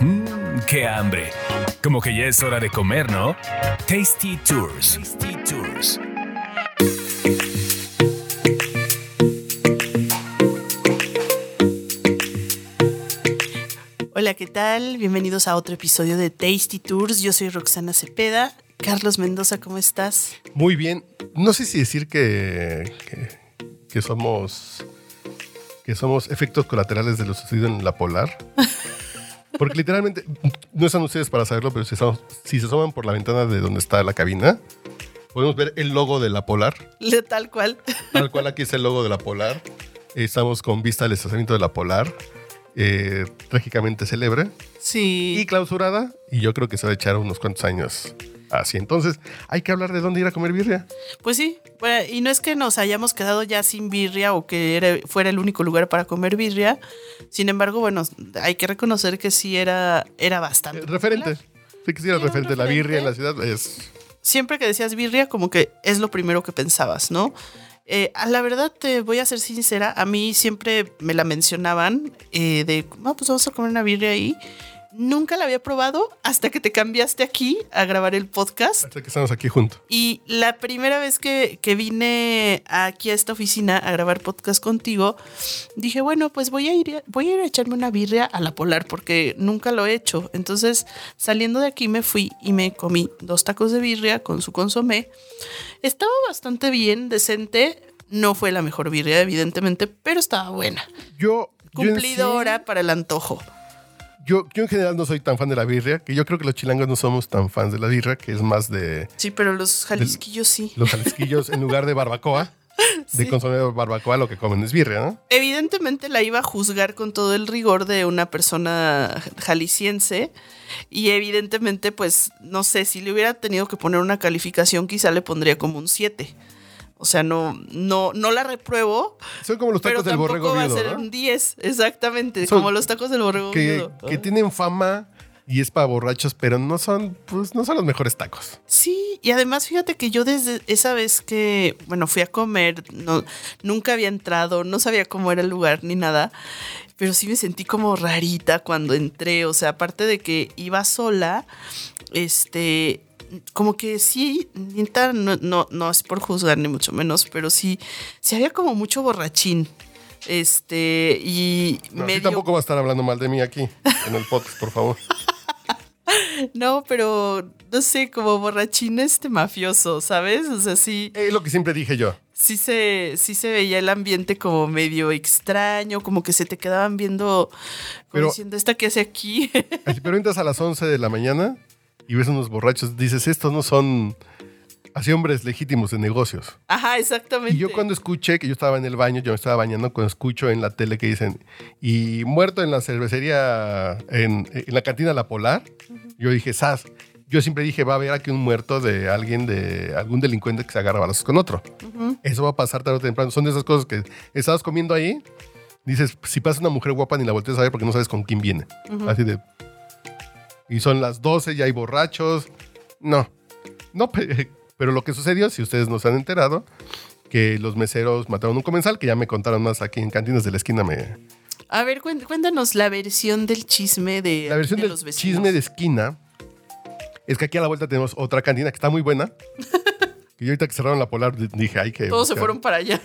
Mmm, qué hambre. Como que ya es hora de comer, ¿no? Tasty Tours. Tasty Tours. Hola, ¿qué tal? Bienvenidos a otro episodio de Tasty Tours. Yo soy Roxana Cepeda. Carlos Mendoza, ¿cómo estás? Muy bien. No sé si decir que, que, que somos que somos efectos colaterales de lo sucedido en la polar. Porque literalmente, no están ustedes para saberlo, pero si, estamos- si se asoman por la ventana de donde está la cabina, podemos ver el logo de la polar. Tal cual. Tal cual aquí es el logo de la polar. Estamos con vista al estacionamiento de la polar. eh, trágicamente célebre y Sí. clausurada. Y yo creo que se va a echar unos cuantos años así. Entonces, hay que hablar de dónde ir a comer birria. Pues sí. Bueno, y no es que nos hayamos quedado ya sin birria o que era- fuera el único lugar para comer birria. Sin embargo, bueno, hay que reconocer que sí era, era bastante. Eh, referente. popular. Sí, que sí, era referente. La birria en la ciudad es siempre que decías birria, como que es lo primero que pensabas, ¿no? Eh, a la verdad, te voy a ser sincera, a mí siempre me la mencionaban eh, de, no, pues vamos a comer una birria ahí. Nunca la había probado hasta que te cambiaste aquí a grabar el podcast. hasta que estamos aquí juntos. Y la primera vez que, que vine aquí a esta oficina a grabar podcast contigo, dije, bueno, pues voy a ir, a- voy a ir a echarme una birria a la polar porque nunca lo he hecho. Entonces, saliendo de aquí me fui y me comí dos tacos de birria con su consomé. Estaba bastante bien, decente. No fue la mejor birria, evidentemente, pero estaba buena. Yo, yo Cumplidora sí- para el antojo. Yo, yo en general no soy tan fan de la birria, que yo creo que los chilangos no somos tan fans de la birria, que es más de Sí, pero los jalisquillos sí. los jalisquillos en lugar de barbacoa. De Sí. de barbacoa lo que comen es birria, ¿no? evidentemente la iba a juzgar con todo el rigor de una persona jalisciense y evidentemente pues no sé si le hubiera tenido que poner una calificación quizá le pondría como un 7. O sea, no no no la repruebo, Son como los pero tacos del borrego va a ser ¿no? un 10, exactamente, Son- como los tacos del borrego que, viudo. que tienen fama y es para borrachos, pero no son, pues, no son los mejores tacos. Sí, y además fíjate que yo desde esa vez que, bueno, fui a comer, no, nunca había entrado, no sabía cómo era el lugar ni nada, pero sí me sentí como rarita cuando entré, o sea, aparte de que iba sola, este, como que sí, neta, no, no, no es por juzgar ni mucho menos, pero sí, sí había como mucho borrachín. Este, y No, medio tampoco va a estar hablando mal de mí aquí en el podcast, por favor. No, pero no sé, como borrachín este mafioso, ¿sabes? O sea, sí, Es lo que siempre dije yo. sí se, sí se veía el ambiente como medio extraño, como que se te quedaban viendo, como Pero- diciendo, ¿esta qué hace aquí? Pero entras a las 11 de la mañana y ves unos borrachos, dices, estos no son así hombres legítimos de negocios. Ajá, exactamente. Y yo cuando escuché que yo estaba en el baño, yo me estaba bañando, cuando escucho en la tele que dicen, y muerto en la cervecería, en, en la cantina La Polar, yo dije, sas, yo siempre dije, va a haber aquí un muerto de alguien, de algún delincuente que se agarra balazos con otro. Eso va a pasar tarde o temprano. Son de esas cosas que estabas comiendo ahí, dices, si pasa una mujer guapa ni la volteas a ver porque no sabes con quién viene. Así de... Y son las 12, ya hay borrachos. No, no, pe- pero lo que sucedió, si ustedes no se han enterado, que los meseros mataron un comensal, que ya me contaron más aquí en Cantinas de la Esquina. Me... A ver, cuéntanos la versión del chisme de, La versión de del los vecinos. chisme de esquina es que aquí a la vuelta tenemos otra cantina que está muy buena. que yo ahorita que cerraron la polar di- dije, ay, que... Todos se fueron para allá.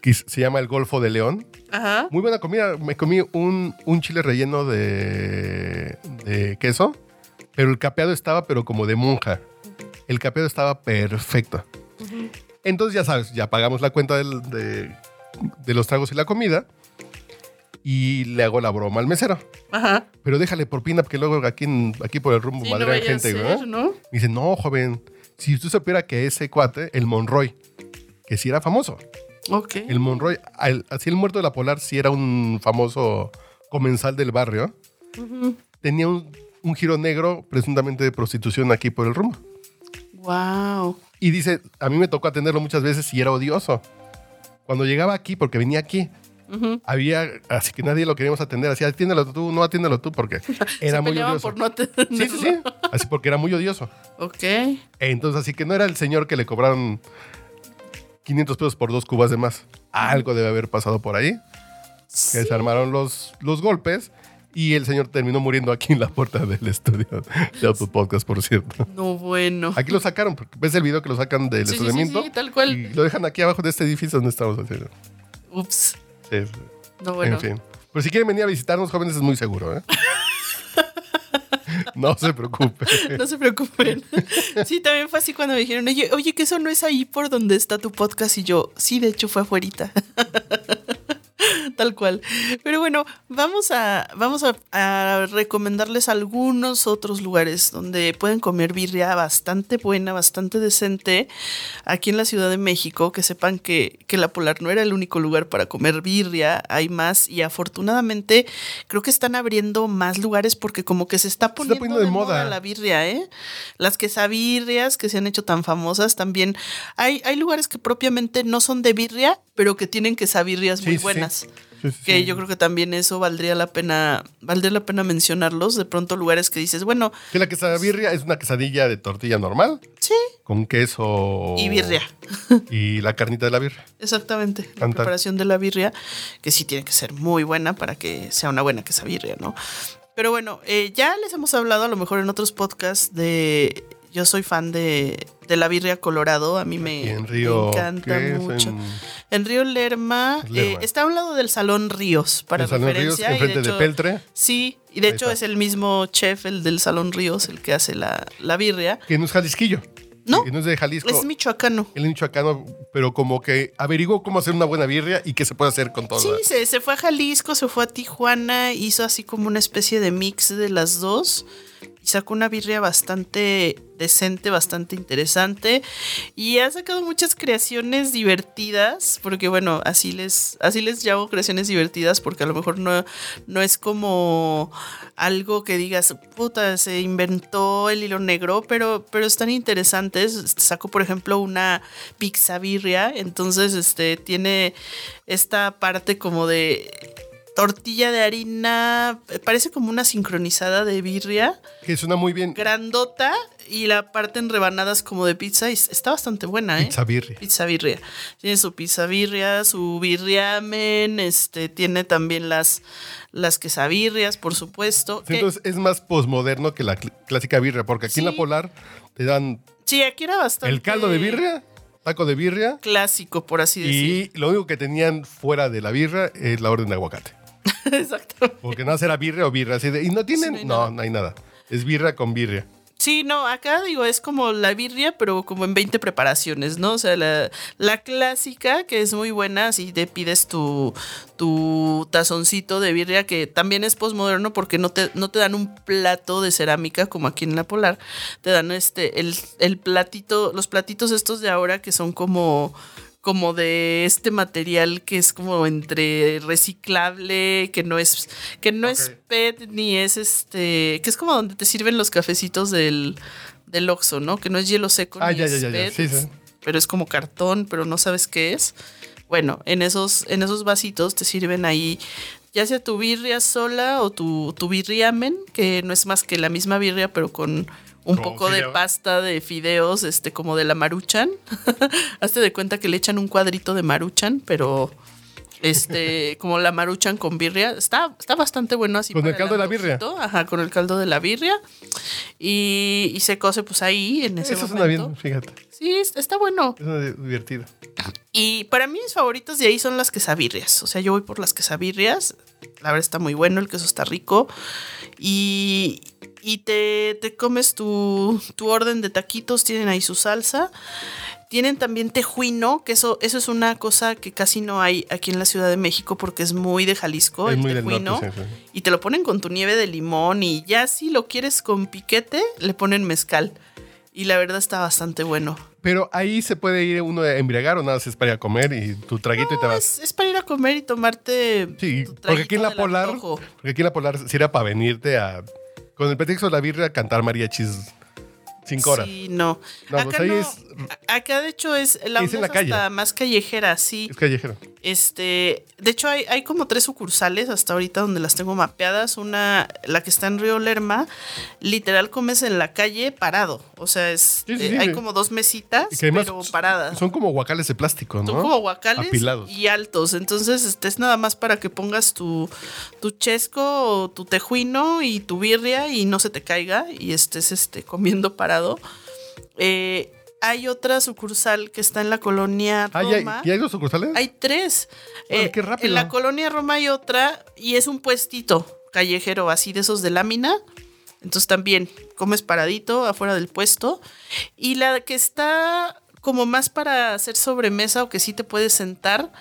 Que se llama el Golfo de León. Ajá. Muy buena comida. Me comí un, un chile relleno de, de queso, pero el capeado estaba, pero como de monja. El capeado estaba perfecto. Entonces, ya sabes, ya pagamos la cuenta del- de, de los tragos y la comida. Y le hago la broma al mesero. Ajá. Pero déjale propina, porque luego aquí, aquí por el rumbo Sí, no vaya a gente. ¿no? Me dice, no, joven, si usted supiera que ese cuate, el Monroy, que sí era famoso. Ok. El Monroy, así el muerto de la Polar, sí era un famoso comensal del barrio. Tenía un, un giro negro, presuntamente de prostitución aquí por el rumbo. Wow. Y dice, a mí me tocó atenderlo muchas veces y era odioso. Cuando llegaba aquí, porque venía aquí, había, así que nadie lo queríamos atender, así, atiéndelo tú, no atiéndelo tú, porque era Se muy odioso. por no Sí, sí, sí, así porque era muy odioso. Ok. Entonces, así que no era el señor que le cobraron 500 pesos por dos cubas de más. Algo debe haber pasado por ahí. Que se armaron los, los golpes Y el señor terminó muriendo aquí en la puerta del estudio de Auto Podcast, por cierto. No, bueno. Aquí lo sacaron, porque ves el video que lo sacan del Sí, sí, sí, estacionamiento. sí, tal cual. Y lo dejan aquí abajo de este edificio donde estamos haciendo. Ups. Sí, No, bueno. En fin. Pero si quieren venir a visitarnos, jóvenes, es muy seguro, ¿eh? no se preocupe. No se preocupen. Sí, también fue así cuando me dijeron, oye, oye, que eso no es ahí por donde está tu podcast. Y yo, sí, de hecho fue afuerita. Tal cual. Pero bueno, vamos a, vamos a, a recomendarles algunos otros lugares donde pueden comer birria bastante buena, bastante decente. Aquí en la Ciudad de México, que sepan que, que la Polar no era el único lugar para comer birria, hay más y afortunadamente creo que están abriendo más lugares porque como que se está poniendo, poniendo de de moda. moda. la birria, ¿eh? Las quesabirrias que se han hecho tan famosas también. Hay, hay lugares que propiamente no son de birria, pero que tienen quesabirrias Sí, muy sí, sí. Buenas. Sí, sí, Que sí. yo creo que también eso valdría la pena, valdría la pena mencionarlos. De pronto lugares que dices, bueno, Que la quesabirria es una quesadilla de tortilla normal sí, con queso. y birria. Y la carnita de la birria. Exactamente. La preparación de la birria, que sí tiene que ser muy buena para que sea una buena quesabirria, ¿no? Pero bueno, eh, ya les hemos hablado a lo mejor en otros podcasts de. Yo soy fan de, de la birria Colorado. A mí me, en me Río. encanta ¿qué es? mucho. En En Río Lerma, Lerma. eh, está a un lado del Salón Ríos, para el Salón Ríos, referencia. enfrente de, hecho- Peltre. Sí, y de Ahí hecho está. es el mismo chef, el del Salón Ríos, el que hace la, la birria. Que no es Jalisquillo. No, no es de Jalisco. Es michoacano. Él es michoacano, pero como que averiguó cómo hacer una buena birria y qué se puede hacer con todo. Sí, se, se fue a Jalisco, se fue a Tijuana, hizo así como una especie de mix de las dos. Y sacó una birria bastante decente, bastante interesante. Y ha sacado muchas creaciones divertidas. Porque bueno, así les, así les llamo creaciones divertidas. Porque a lo mejor no, no es como algo que digas, puta, se inventó el hilo negro. Pero, pero están interesantes. Sacó, por ejemplo, una pizza birria. Entonces, este, tiene esta parte como de tortilla de harina, parece como una sincronizada de birria, Que suena muy bien. grandota y la parte en rebanadas como de pizza y está bastante buena, ¿eh? Pizza birria. Pizza birria. Tiene su pizza birria, su birriamen, este, tiene también las, las quesabirrias, por supuesto. Sí, que- Entonces es más posmoderno que la cl- clásica birria, porque aquí en la. Polar te dan sí, aquí era bastante el caldo de birria, taco de birria, Clásico, por así decir. y lo único que tenían fuera de la birria es la orden de aguacate. Exacto. Porque más era birria o birria. Así de, ¿Y no tienen? no hay no, no hay nada. Es birria con birria. Sí, no, acá digo, es como la birria, pero como en 20 preparaciones, ¿no? O sea, la, la clásica, que es muy buena, si te pides tu, tu tazoncito de birria, que también es posmoderno porque no te, no te dan un plato de cerámica como aquí en la Polar, te dan este, el, el platito, los platitos estos de ahora que son como como de este material que es como entre reciclable, que no es que no es. PET ni es este, que es como donde te sirven los cafecitos del del Oxxo, ¿no? Que no es hielo seco Ah, ni ya, es ya, ya, ya. PET, Sí, sí. pero es como cartón, pero no sabes qué es. Bueno, en esos en esos vasitos te sirven ahí ya sea tu birria sola o tu, tu birriamen, que no es más que la misma birria, pero con un poco de pasta de fideos, este, como de la maruchan. Hazte de cuenta que le echan un cuadrito de maruchan, pero este, como la maruchan con birria. Está, está bastante bueno así. Con el caldo de la birria. Ajá, con el caldo de la birria. Y, y se cose pues ahí en ese Eso suena momento. bien, fíjate. Sí, es- está bueno. Es una divertido. Y para mí mis favoritos de ahí son las quesabirrias. O sea, yo voy por las quesabirrias. La verdad está muy bueno, el queso está rico. Y, y te, te comes tu, tu orden de taquitos, tienen ahí su salsa. Tienen también tejuino, que eso, eso es una cosa que casi no hay aquí en la Ciudad de México porque es muy de Jalisco, Es el tejuino. norte, sí, sí. Y te lo ponen con tu nieve de limón y ya si lo quieres con piquete, le ponen mezcal. Y la verdad está bastante bueno. Pero ahí se puede ir uno a embriagar o nada, más es para ir a comer y tu traguito y te vas. es, es para ir a comer y tomarte. Sí, tu porque aquí en la Polar, porque aquí en la Polar sí era para venirte a, con el pretexto de la birria, a cantar mariachis cinco horas. Sí, no. No, acá pues ahí no. es- Acá de hecho es la Es en onda la calle. hasta más callejera, sí. Es callejero. Este, de hecho hay, hay como tres sucursales hasta ahorita donde las tengo mapeadas. Una, la que está en Río Lerma, literal comes en la calle parado. O sea, es, Sí, sí, eh, sí. hay como dos mesitas, que pero paradas. Son como guacales de plástico, ¿no? Son como guacales Apilados. y altos. Entonces, este es nada más para que pongas tu, tu chesco o tu tejuino y tu birria y no se te caiga y estés este, comiendo parado. Eh, hay otra sucursal que está en la colonia Ah, ¿y hay, Roma. y hay dos sucursales? Hay tres. Eh, qué rápido. En la colonia Roma hay otra y es un puestito callejero así de esos de lámina. Entonces también comes paradito afuera del puesto. Y la que está como más para hacer sobremesa o que sí te puedes sentar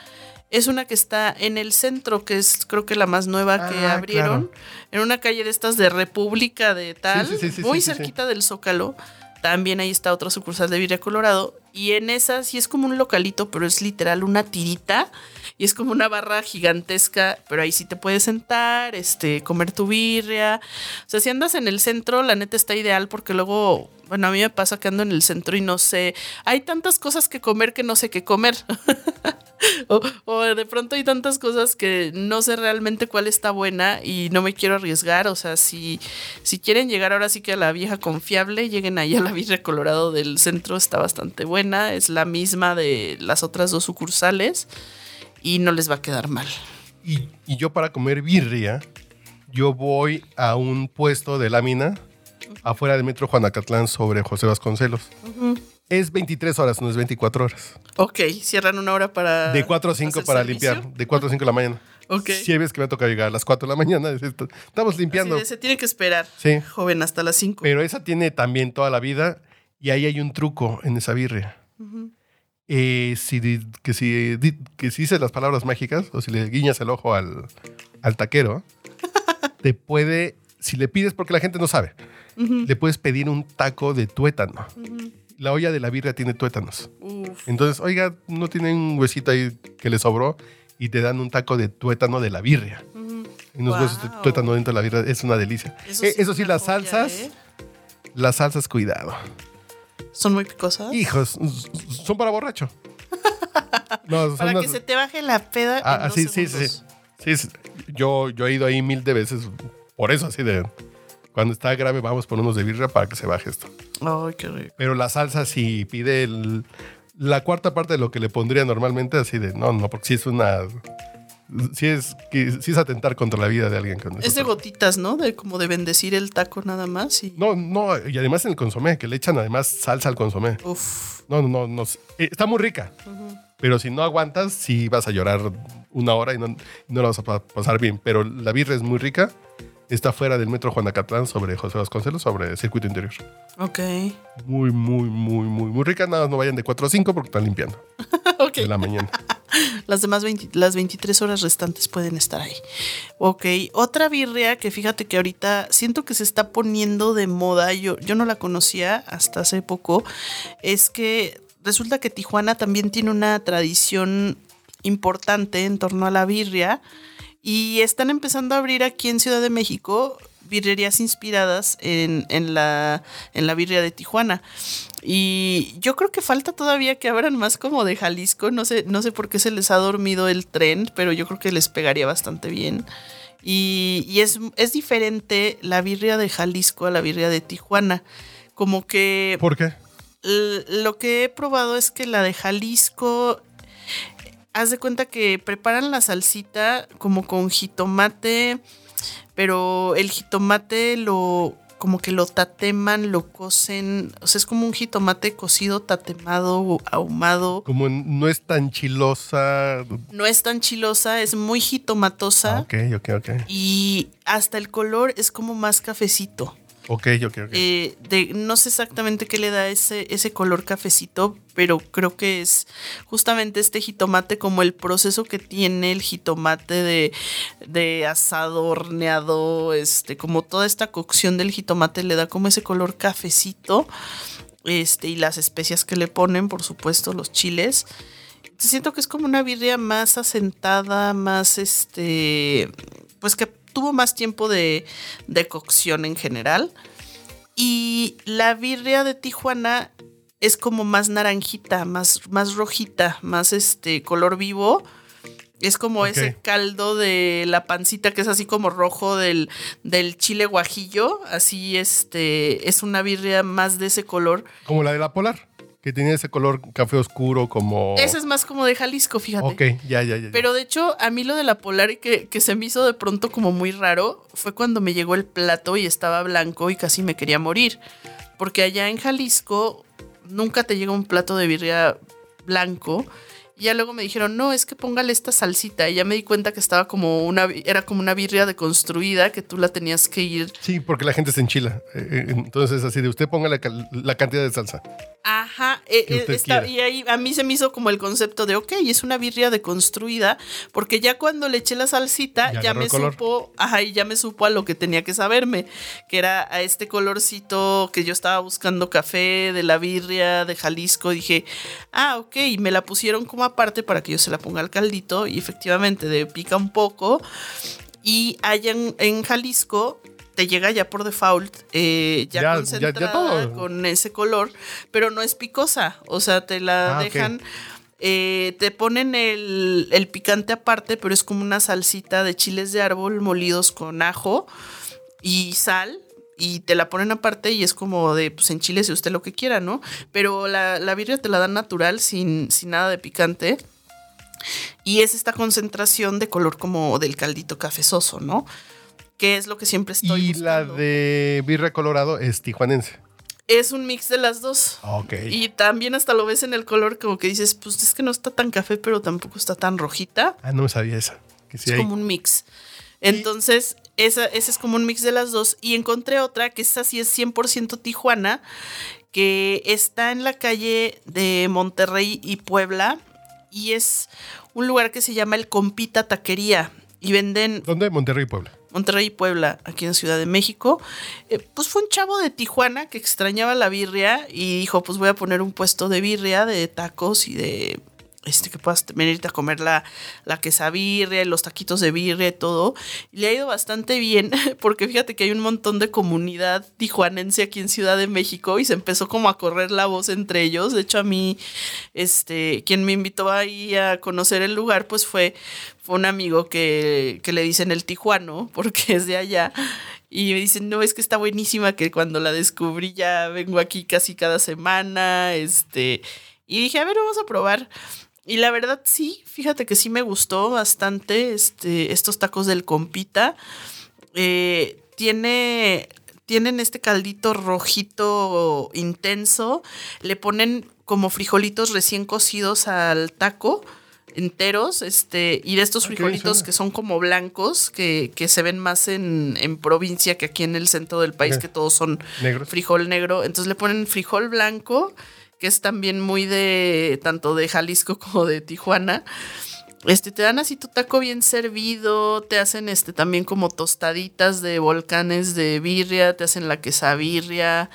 es una que está en el centro, que es creo que la más nueva que Ah, abrieron. En una calle de estas de República de tal, sí, sí, sí, muy cerquita del Zócalo. También ahí está otra sucursal de Birria Colorado. Y en esa sí es como un localito, pero es literal una tirita. Y es como una barra gigantesca, pero ahí sí te puedes sentar, este, comer tu birria. O sea, si andas en el centro, la neta está ideal porque luego, bueno, a mí me pasa que ando en el centro y no sé, hay tantas cosas que comer que no sé qué comer. o, o de pronto hay tantas cosas que no sé realmente cuál está buena y no me quiero arriesgar. O sea, si, si quieren llegar ahora sí que a la vieja confiable, lleguen ahí a la Birria Colorado del centro, está bastante buena. Es la misma de las otras dos sucursales y no les va a quedar mal. Y, y yo para comer birria, yo voy a un puesto de lámina afuera del metro Juanacatlán sobre José Vasconcelos. Es 23 horas, no es 24 horas. Ok, cierran una hora para. De 4 a 5 hacer para servicio. limpiar. De 4 a 5 de la mañana. Ok. Si veces que me toca llegar a las 4 de la mañana, estamos limpiando. De, se tiene que esperar, Sí. joven, hasta las 5. Pero esa tiene también toda la vida y ahí hay un truco en esa birria. Eh, si, que, si, que si dices las palabras mágicas o si le guiñas el ojo al, al taquero, te puede, si le pides, porque la gente no sabe, le puedes pedir un taco de tuétano. La olla de la birria tiene tuétanos. Uf. Entonces, oiga, no tienen un huesito ahí que le sobró y te dan un taco de tuétano de la birria. Unos huesos de tuétano dentro de la birria es una delicia. Eso Eh, sí Eso las joya, salsas, ¿eh? las salsas, cuidado. Son muy picosas. Hijos, son para borracho. No, son Para unas- que se te baje la peda. Ah, en ah, dos sí, sí, sí, segundos. sí. Sí, Yo, yo he ido ahí mil de veces. Por eso, así de. Cuando está grave, vamos por unos de birra para que se baje esto. Ay, qué rico. Pero la salsa, si pide el- la cuarta parte de lo que le pondría normalmente, así de. No, no, porque sí es una. Sí es, sí es atentar contra la vida de alguien. Con Es de gotitas, ¿no? De como de bendecir el taco nada más y. No, no, y además en el consomé, que le echan además salsa al consomé. Uf. No, no, no, no. eh, Está muy rica. Pero si no aguantas, sí vas a llorar una hora y no, no la vas a pa- pasar bien. Pero la birra es muy rica. Está fuera del metro Juanacatlán sobre José Vasconcelos, sobre el circuito interior. Ok. Muy, muy, muy, muy, muy rica. Nada más no vayan de 4 a 5 porque están limpiando ok. de la mañana. Las demás 20 las 23 horas restantes pueden estar ahí. Ok, otra birria que fíjate que ahorita siento que se está poniendo de moda, yo, yo no la conocía hasta hace poco, es que resulta que Tijuana también tiene una tradición importante en torno a la birria y están empezando a abrir aquí en Ciudad de México birrerías inspiradas en, en la, en la birria de Tijuana. Y yo creo que falta todavía que abran más como de Jalisco. No sé, no sé por qué se les ha dormido el tren, pero yo creo que les pegaría bastante bien. Y, y es, es diferente la birria de Jalisco a la birria de Tijuana. Como que ¿Por qué? Lo que he probado es que la de Jalisco, haz de cuenta que preparan la salsita como con jitomate, pero el jitomate lo como que lo tateman, lo cocen, o sea, es como un jitomate cocido, tatemado, ahumado. Como no es tan chilosa. No es tan chilosa, es muy jitomatosa Ah, ok, ok, ok. y hasta el color es como más cafecito. Ok, ok, ok. Eh, de, no sé exactamente qué le da ese, ese color cafecito, pero creo que es justamente este jitomate como el proceso que tiene el jitomate de, de asado, horneado, este, como toda esta cocción del jitomate le da como ese color cafecito, este, y las especias que le ponen, por supuesto, los chiles. Siento que es como una birria más asentada, más este, pues que tuvo más tiempo de, de cocción en general. Y la birria de Tijuana es como más naranjita, más, más rojita, más este color vivo. Es como ese caldo de la pancita que es así como rojo del, del chile guajillo. Así este es una birria más de ese color. Como la de la polar, que tenía ese color café oscuro como... Ese es más como de Jalisco, fíjate. Ok, ya, ya, ya. Pero de hecho, a mí lo de la polar y que, que se me hizo de pronto como muy raro fue cuando me llegó el plato y estaba blanco y casi me quería morir. Porque allá en Jalisco nunca te llega un plato de birria blanco. Y ya luego me dijeron, no, es que póngale esta salsita. Y ya me di cuenta que estaba como una, era como una birria deconstruida que tú la tenías que ir. Sí, porque la gente se enchila. Eh, eh, Entonces, así de usted ponga la, la cantidad de salsa. Ajá, eh, eh, está- y ahí a mí se me hizo como el concepto de, ok, es una birria deconstruida, porque ya cuando le eché la salsita, Ya me color. supo, ajá, y ya me supo a lo que tenía que saberme, que era a este colorcito que yo estaba buscando café de la birria de Jalisco, dije, ah, ok, y me la pusieron como aparte para que yo se la ponga al caldito, y efectivamente de pica un poco, y allá en, en Jalisco te llega ya por default, eh, ya, Ya- ya- ya concentrada todo. con ese color, pero no es picosa. O sea, te la Ah, dejan. eh, te ponen el, el picante aparte, pero es como una salsita de chiles de árbol molidos con ajo y sal. Y te la ponen aparte y es como de, pues en chile si usted lo que quiera, ¿no? Pero la, la birria te la dan natural, sin, sin nada de picante. Y es esta concentración de color como del caldito cafezoso, ¿no? Que es lo que siempre estoy Y la de birra colorado es tijuanense. Es un mix de las dos. Ok. Y también hasta lo ves en el color como que dices, pues es que no está tan café, pero tampoco está tan rojita. Ah, no me sabía esa. Que sí es hay. como un mix. Entonces, esa, ese es como un mix de las dos. Y encontré otra que esa sí es 100% Tijuana, que está en la calle de Monterrey y Puebla. Y es un lugar que se llama El Compita Taquería. Y venden ¿Dónde? Monterrey, Puebla. Monterrey y Puebla, aquí en Ciudad de México. Eh, pues fue un chavo de Tijuana que extrañaba la birria y dijo, pues voy a poner un puesto de birria, de tacos y de este que puedas venirte a comer la, la quesabirria, los taquitos de birria y todo. Y le ha ido bastante bien, porque fíjate que hay un montón de comunidad tijuanense aquí en Ciudad de México y se empezó como a correr la voz entre ellos. De hecho, a mí, este, quien me invitó ahí a conocer el lugar, pues fue, fue un amigo que, que le dicen el tijuano, porque es de allá. Y me dicen, no, es que está buenísima, que cuando la descubrí ya vengo aquí casi cada semana, este... Y dije, a ver, vamos a probar. Y la verdad sí, fíjate que sí me gustó bastante este, estos tacos del compita. Eh, tiene, tienen este caldito rojito intenso. Le ponen como frijolitos recién cocidos al taco enteros, este, y de estos Ah, frijolitos que son como blancos, que, que se ven más en, en provincia que aquí en el centro del país, que todos son Negros. frijol negro. Entonces le ponen frijol blanco, que es también muy de tanto de Jalisco como de Tijuana. Este, te dan así tu taco bien servido, te hacen este también como tostaditas de volcanes de birria, te hacen la quesabirria,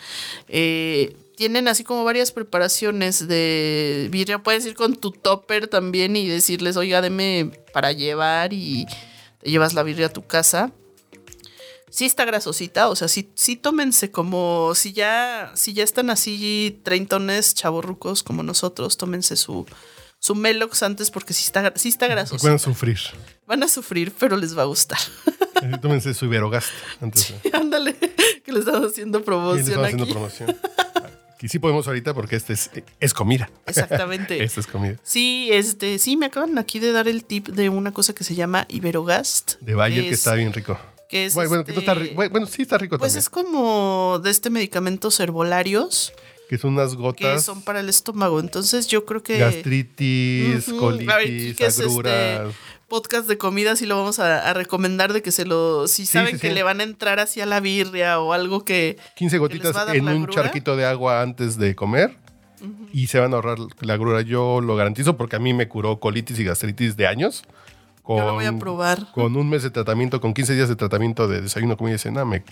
eh, tienen así como varias preparaciones de birria. Puedes ir con tu topper también y decirles, oiga, deme para llevar y te llevas la birria a tu casa sí está grasosita, o sea, sí, sí tómense como si ya, si ya están así treintones, chavorrucos como nosotros, tómense su, su Melox antes porque sí está, sí está Van a sufrir. Van a sufrir, pero les va a gustar. Eh, Tómense su Iberogast antes. de- Ándale, que le estamos haciendo les promoción estamos haciendo aquí. promoción. Y sí podemos ahorita porque este es, es comida. Exactamente. Este es comida. Sí, este, sí, me acaban aquí de dar el tip de una cosa que se llama Iberogast. De Bayer, que es- está bien rico. Que es bueno, que está este- bueno, sí está rico Pues también. es como de este medicamentos herbolarios que son unas que gotas. son para el estómago. Entonces yo creo que... gastritis, ver, colitis, ¿qué es agruras. este podcast de comida sí lo vamos a, a recomendar de que se lo si Sí, saben sí, que sí. le van a entrar hacia la birria o algo que 15 les gotitas en un charquito de agua antes de comer y se van a ahorrar la agrura. Yo lo garantizo porque a mí me curó colitis y gastritis de años. Con, yo lo voy a probar. Con un mes de tratamiento, con 15 días de tratamiento de desayuno, comida y cena, me,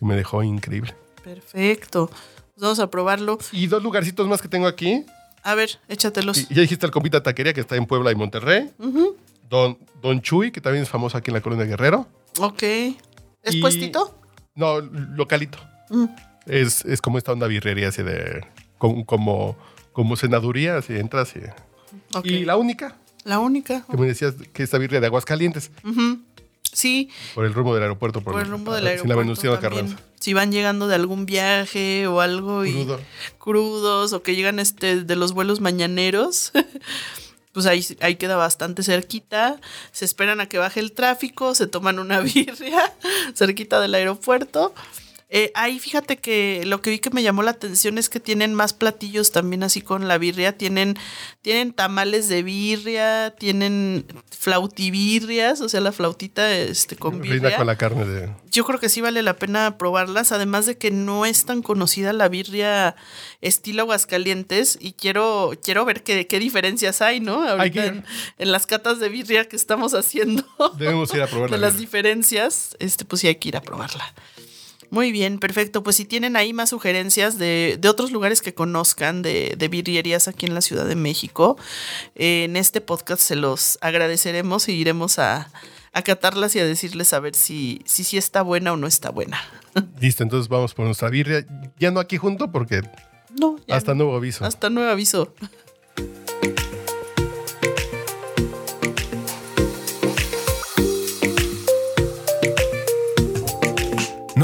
me dejó increíble. Perfecto. Pues vamos a probarlo. Y dos lugarcitos más que tengo aquí. A ver, échatelos. Y ya dijiste el Compita Taquería, que está en Puebla y Monterrey. Don, Don Chuy, que también es famoso aquí en la colonia Guerrero. Ok. ¿Es Y- puestito? No, localito. Mm. Es, es como esta onda birrería así de. Como, como, como senaduría, así entras y. Ok. Y la única, La única. que me decías que esta birria de Aguascalientes, Sí, por el rumbo del aeropuerto. Por, por el rumbo del Sin aeropuerto. la Venustiano también. Carranza. Si van llegando de algún viaje o algo y Crudo. crudos o que llegan este de los vuelos mañaneros, pues ahí, ahí queda bastante cerquita. Se esperan a que baje el tráfico, se toman una birria cerquita del aeropuerto. Eh, ahí fíjate que lo que vi que me llamó la atención es que tienen más platillos también así con la birria. Tienen, tienen tamales de birria, tienen flautivirrias, o sea, la flautita este, con birria con la carne de. yo creo que sí vale la pena probarlas, además de que no es tan conocida la birria estilo Aguascalientes y quiero, quiero ver qué, qué diferencias hay, ¿no? Ahorita en, en las catas de birria que estamos haciendo, Debemos ir a probar de la las diferencias, este, pues sí hay que ir a probarla. Muy bien, perfecto. Pues si tienen ahí más sugerencias de, de otros lugares que conozcan de, de birrierías aquí en la Ciudad de México, eh, en este podcast se los agradeceremos y iremos a, a catarlas y a decirles a ver si, si, sí está buena o no está buena. Listo, entonces vamos por nuestra birria. Ya no aquí junto porque No, ya hasta no. nuevo aviso. Hasta nuevo aviso.